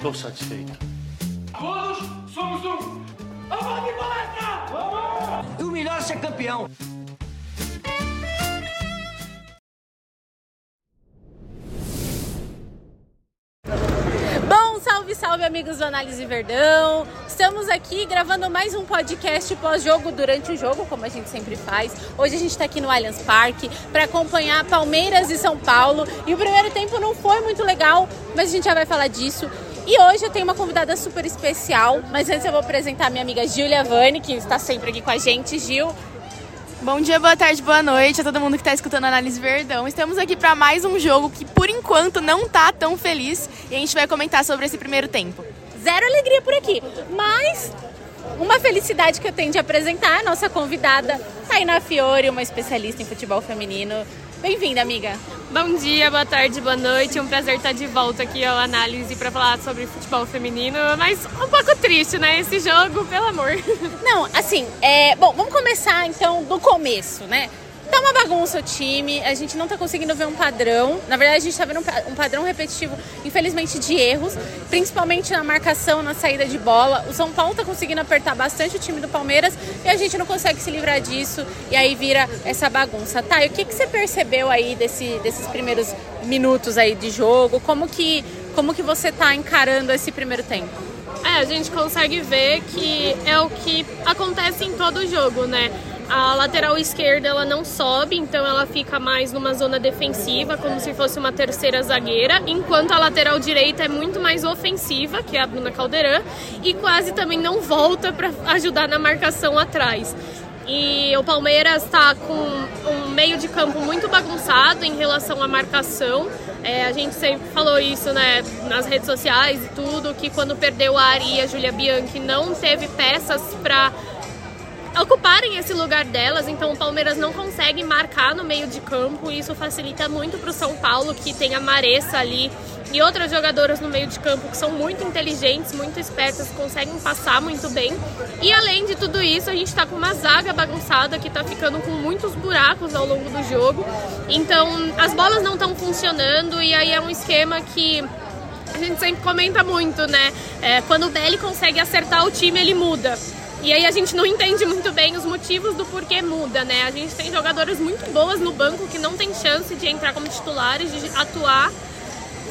Tô satisfeito. Todos somos um. Vamos de palestra! Vamos! E o melhor é ser campeão. Bom, salve, salve amigos do Análise Verdão. Estamos aqui gravando mais um podcast pós-jogo durante o jogo, como a gente sempre faz. Hoje a gente está aqui no Allianz Parque para acompanhar Palmeiras e São Paulo. E o primeiro tempo não foi muito legal, mas a gente já vai falar disso. E hoje eu tenho uma convidada super especial, mas antes eu vou apresentar minha amiga Giulia Vani, que está sempre aqui com a gente. Gil, Bom dia, boa tarde, boa noite a todo mundo que está escutando a Análise Verdão. Estamos aqui para mais um jogo que, por enquanto, não tá tão feliz e a gente vai comentar sobre esse primeiro tempo. zero alegria por aqui, mas uma felicidade que eu tenho de apresentar a nossa convidada, Tainá Fiore, uma especialista em futebol feminino. Bem-vinda, amiga. Bom dia, boa tarde, boa noite. Um prazer estar de volta aqui ao Análise para falar sobre futebol feminino, mas um pouco triste, né? Esse jogo, pelo amor. Não, assim, é, bom, vamos começar então do começo, né? Tá uma bagunça o time, a gente não tá conseguindo ver um padrão. Na verdade, a gente tá vendo um pa- padrão repetitivo, infelizmente, de erros, principalmente na marcação, na saída de bola. O São Paulo tá conseguindo apertar bastante o time do Palmeiras e a gente não consegue se livrar disso e aí vira essa bagunça. Tá, e o que, que você percebeu aí desse, desses primeiros minutos aí de jogo? Como que, como que você tá encarando esse primeiro tempo? É, a gente consegue ver que é o que acontece em todo jogo, né? A lateral esquerda ela não sobe, então ela fica mais numa zona defensiva, como se fosse uma terceira zagueira, enquanto a lateral direita é muito mais ofensiva, que é a Bruna Caldeirão, e quase também não volta para ajudar na marcação atrás. E o Palmeiras está com um meio de campo muito bagunçado em relação à marcação. É, a gente sempre falou isso né, nas redes sociais e tudo, que quando perdeu a Ari a Julia Bianchi não teve peças para ocuparem esse lugar delas, então o Palmeiras não consegue marcar no meio de campo e isso facilita muito para o São Paulo, que tem a Maressa ali e outras jogadoras no meio de campo que são muito inteligentes, muito espertas, conseguem passar muito bem. E além de tudo isso, a gente está com uma zaga bagunçada que está ficando com muitos buracos ao longo do jogo. Então as bolas não estão funcionando e aí é um esquema que a gente sempre comenta muito, né? É, quando o Belly consegue acertar o time, ele muda. E aí a gente não entende muito bem os motivos do porquê muda, né? A gente tem jogadoras muito boas no banco que não tem chance de entrar como titulares, de atuar,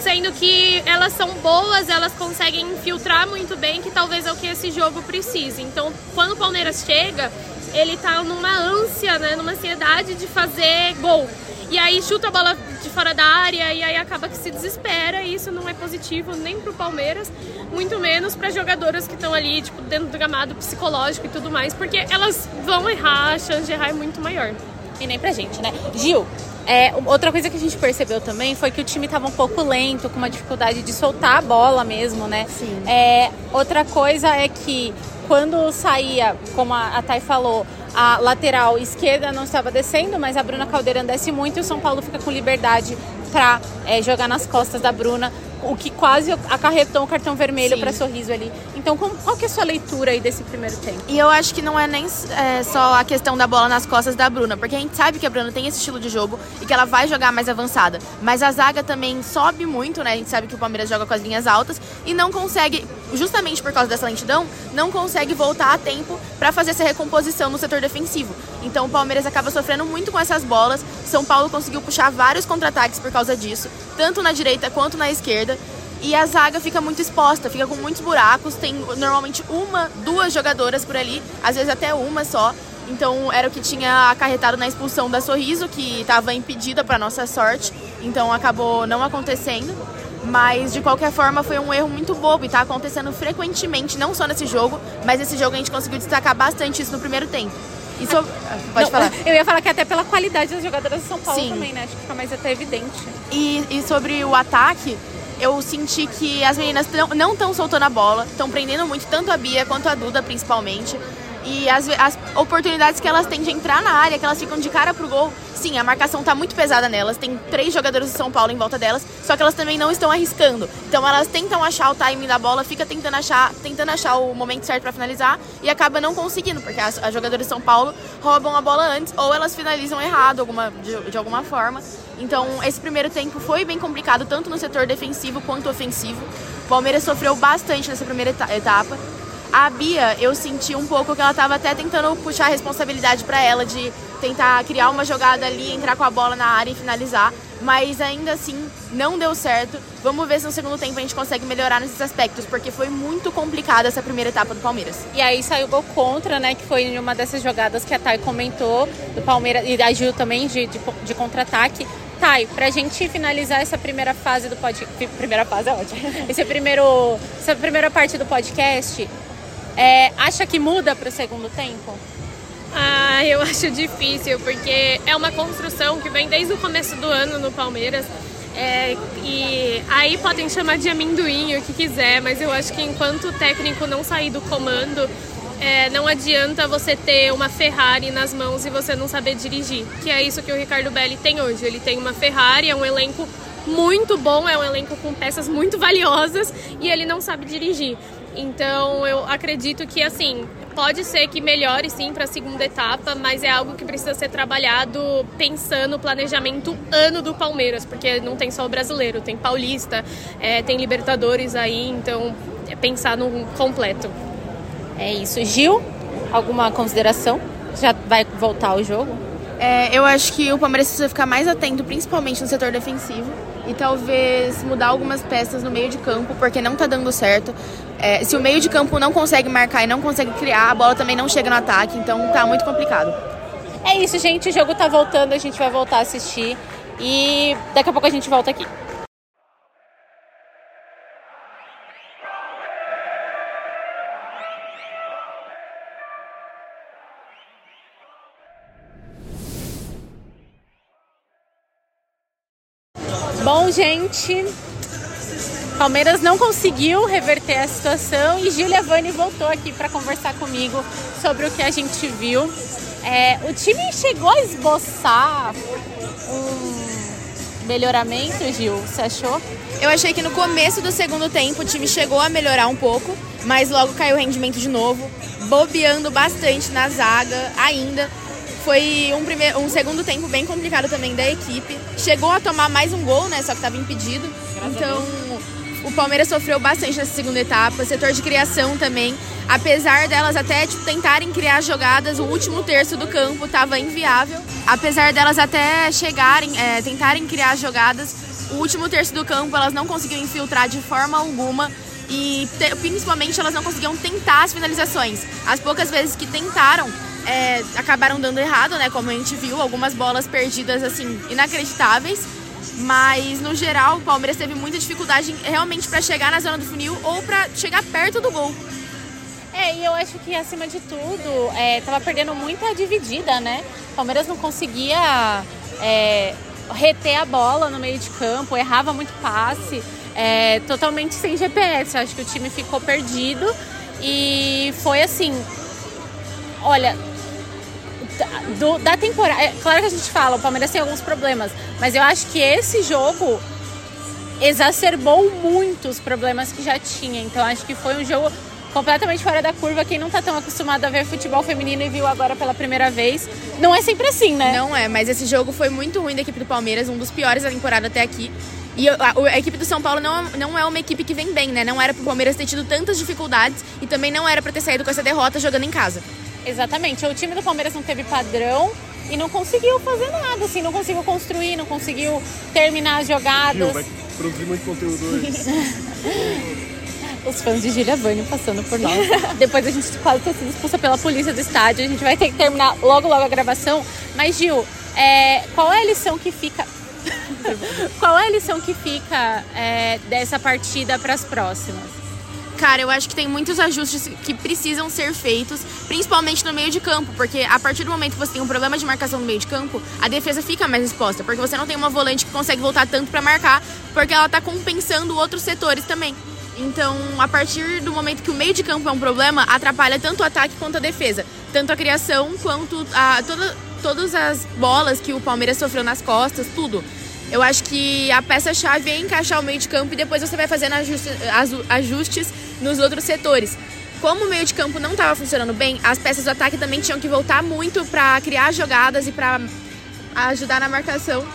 sendo que elas são boas, elas conseguem infiltrar muito bem, que talvez é o que esse jogo precise. Então, quando o Palmeiras chega, ele tá numa ânsia, né, numa ansiedade de fazer gol. E aí chuta a bola de fora da área e aí acaba que se desespera e isso não é positivo nem pro Palmeiras, muito menos para jogadoras que estão ali, tipo, dentro do gramado psicológico e tudo mais, porque elas vão errar, a chance de errar é muito maior. E nem pra gente, né? Gil, é, outra coisa que a gente percebeu também foi que o time tava um pouco lento, com uma dificuldade de soltar a bola mesmo, né? Sim. É, outra coisa é que quando saía, como a, a Thay falou, a lateral esquerda não estava descendo, mas a Bruna Caldeirão desce muito e o São Paulo fica com liberdade para jogar nas costas da Bruna, o que quase acarretou um cartão vermelho para sorriso ali. Então, como- qual que é a sua leitura aí desse primeiro tempo? E eu acho que não é nem é, só a questão da bola nas costas da Bruna, porque a gente sabe que a Bruna tem esse estilo de jogo e que ela vai jogar mais avançada. Mas a zaga também sobe muito, né? A gente sabe que o Palmeiras joga com as linhas altas e não consegue, justamente por causa dessa lentidão, não consegue voltar a tempo para fazer essa recomposição no setor defensivo. Então o Palmeiras acaba sofrendo muito com essas bolas. São Paulo conseguiu puxar vários contra-ataques por causa disso, tanto na direita quanto na esquerda. E a zaga fica muito exposta, fica com muitos buracos. Tem normalmente uma, duas jogadoras por ali, às vezes até uma só. Então era o que tinha acarretado na expulsão da Sorriso, que estava impedida para nossa sorte. Então acabou não acontecendo. Mas de qualquer forma foi um erro muito bobo e tá acontecendo frequentemente, não só nesse jogo, mas esse jogo a gente conseguiu destacar bastante isso no primeiro tempo. E so- Pode Não, falar. Eu ia falar que até pela qualidade das jogadoras do São Paulo Sim. também, né? Acho que fica mais até evidente. E, e sobre o ataque, eu senti que as meninas não estão soltando a bola, estão prendendo muito, tanto a Bia quanto a Duda, principalmente. E as, as oportunidades que elas têm de entrar na área, que elas ficam de cara pro gol, sim, a marcação tá muito pesada nelas. Tem três jogadores do São Paulo em volta delas, só que elas também não estão arriscando. Então elas tentam achar o timing da bola, fica tentando achar, tentando achar o momento certo para finalizar e acaba não conseguindo, porque as, as jogadoras de São Paulo roubam a bola antes ou elas finalizam errado alguma, de, de alguma forma. Então esse primeiro tempo foi bem complicado, tanto no setor defensivo quanto ofensivo. O Palmeiras sofreu bastante nessa primeira etapa. A Bia, eu senti um pouco que ela estava até tentando puxar a responsabilidade para ela de tentar criar uma jogada ali, entrar com a bola na área e finalizar, mas ainda assim não deu certo. Vamos ver se no segundo tempo a gente consegue melhorar nesses aspectos, porque foi muito complicada essa primeira etapa do Palmeiras. E aí saiu o gol contra, né, que foi uma dessas jogadas que a Thay comentou, do Palmeiras, e a Gil também, de, de, de contra-ataque. Thay, pra gente finalizar essa primeira fase do podcast. Primeira fase é ótima. Esse primeiro, essa primeira parte do podcast, é, acha que muda para o segundo tempo? Ah, eu acho difícil, porque é uma construção que vem desde o começo do ano no Palmeiras. É, e aí podem chamar de amendoim o que quiser, mas eu acho que enquanto o técnico não sair do comando, é, não adianta você ter uma Ferrari nas mãos e você não saber dirigir. Que é isso que o Ricardo Belli tem hoje. Ele tem uma Ferrari, é um elenco muito bom, é um elenco com peças muito valiosas e ele não sabe dirigir. Então eu acredito que assim pode ser que melhore sim para a segunda etapa, mas é algo que precisa ser trabalhado pensando no planejamento ano do Palmeiras, porque não tem só o brasileiro, tem Paulista, é, tem Libertadores aí, então é pensar no completo. É isso. Gil, alguma consideração? Já vai voltar ao jogo? É, eu acho que o Palmeiras precisa ficar mais atento, principalmente no setor defensivo e talvez mudar algumas peças no meio de campo, porque não tá dando certo. É, se o meio de campo não consegue marcar e não consegue criar, a bola também não chega no ataque, então tá muito complicado. É isso, gente. O jogo tá voltando, a gente vai voltar a assistir e daqui a pouco a gente volta aqui. Bom, gente, Palmeiras não conseguiu reverter a situação e Gil Vani voltou aqui para conversar comigo sobre o que a gente viu. É, o time chegou a esboçar um melhoramento, Gil? Você achou? Eu achei que no começo do segundo tempo o time chegou a melhorar um pouco, mas logo caiu o rendimento de novo, bobeando bastante na zaga ainda. Foi um, primeiro, um segundo tempo bem complicado também da equipe. Chegou a tomar mais um gol, né? Só que estava impedido. Graças então, o Palmeiras sofreu bastante nessa segunda etapa. Setor de criação também. Apesar delas até tipo, tentarem criar jogadas, o último terço do campo estava inviável. Apesar delas até chegarem, é, tentarem criar jogadas, o último terço do campo elas não conseguiam infiltrar de forma alguma e principalmente elas não conseguiam tentar as finalizações. As poucas vezes que tentaram, é, acabaram dando errado, né? Como a gente viu, algumas bolas perdidas assim inacreditáveis. Mas no geral, o Palmeiras teve muita dificuldade realmente para chegar na zona do funil ou para chegar perto do gol. É, e eu acho que acima de tudo, é, tava perdendo muita dividida, né? O Palmeiras não conseguia é, reter a bola no meio de campo, errava muito passe, é, totalmente sem GPS. Eu acho que o time ficou perdido e foi assim. Olha, do, da temporada. É, claro que a gente fala, o Palmeiras tem alguns problemas, mas eu acho que esse jogo exacerbou muito os problemas que já tinha. Então acho que foi um jogo completamente fora da curva. Quem não tá tão acostumado a ver futebol feminino e viu agora pela primeira vez, não é sempre assim, né? Não é, mas esse jogo foi muito ruim da equipe do Palmeiras, um dos piores da temporada até aqui. E a, a, equipe do São Paulo não, não é uma equipe que vem bem, né? Não era pro Palmeiras ter tido tantas dificuldades e também não era para ter saído com essa derrota jogando em casa. Exatamente. O time do Palmeiras não teve padrão e não conseguiu fazer nada, assim, não conseguiu construir, não conseguiu terminar as jogadas. Gil, vai produzir muito conteúdo hoje. Os fãs de Gília Vânia passando por nós. Depois a gente quase ter sido expulsa pela polícia do estádio. A gente vai ter que terminar logo, logo a gravação. Mas, Gil, é, qual é a lição que fica. qual é a lição que fica é, dessa partida para as próximas? Cara, eu acho que tem muitos ajustes que precisam ser feitos, principalmente no meio de campo, porque a partir do momento que você tem um problema de marcação no meio de campo, a defesa fica mais exposta, porque você não tem uma volante que consegue voltar tanto para marcar, porque ela tá compensando outros setores também. Então, a partir do momento que o meio de campo é um problema, atrapalha tanto o ataque quanto a defesa, tanto a criação quanto a toda, todas as bolas que o Palmeiras sofreu nas costas, tudo. Eu acho que a peça-chave é encaixar o meio de campo e depois você vai fazendo ajustes nos outros setores. Como o meio de campo não estava funcionando bem, as peças do ataque também tinham que voltar muito para criar jogadas e para ajudar na marcação.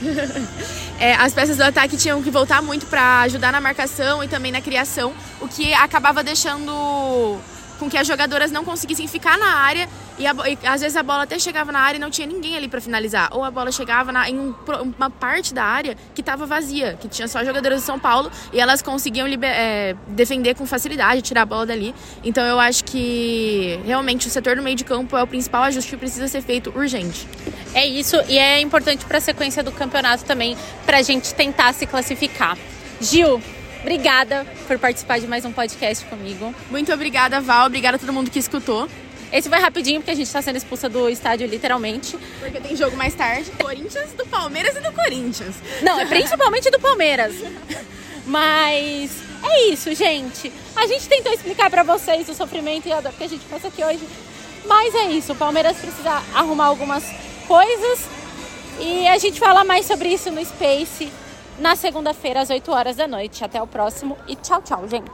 é, as peças do ataque tinham que voltar muito para ajudar na marcação e também na criação, o que acabava deixando com que as jogadoras não conseguissem ficar na área e, a, e, às vezes a bola até chegava na área e não tinha ninguém ali para finalizar. Ou a bola chegava na, em um, uma parte da área que estava vazia, que tinha só jogadoras de São Paulo e elas conseguiam liber, é, defender com facilidade, tirar a bola dali. Então eu acho que realmente o setor do meio de campo é o principal ajuste que precisa ser feito urgente. É isso, e é importante para a sequência do campeonato também, para a gente tentar se classificar. Gil, obrigada por participar de mais um podcast comigo. Muito obrigada, Val. Obrigada a todo mundo que escutou. Esse vai rapidinho, porque a gente está sendo expulsa do estádio, literalmente. Porque tem jogo mais tarde. Corinthians, do Palmeiras e do Corinthians. Não, é principalmente do Palmeiras. Mas é isso, gente. A gente tentou explicar para vocês o sofrimento e a dor que a gente passa aqui hoje. Mas é isso, o Palmeiras precisa arrumar algumas coisas. E a gente fala mais sobre isso no Space na segunda-feira, às 8 horas da noite. Até o próximo e tchau, tchau, gente.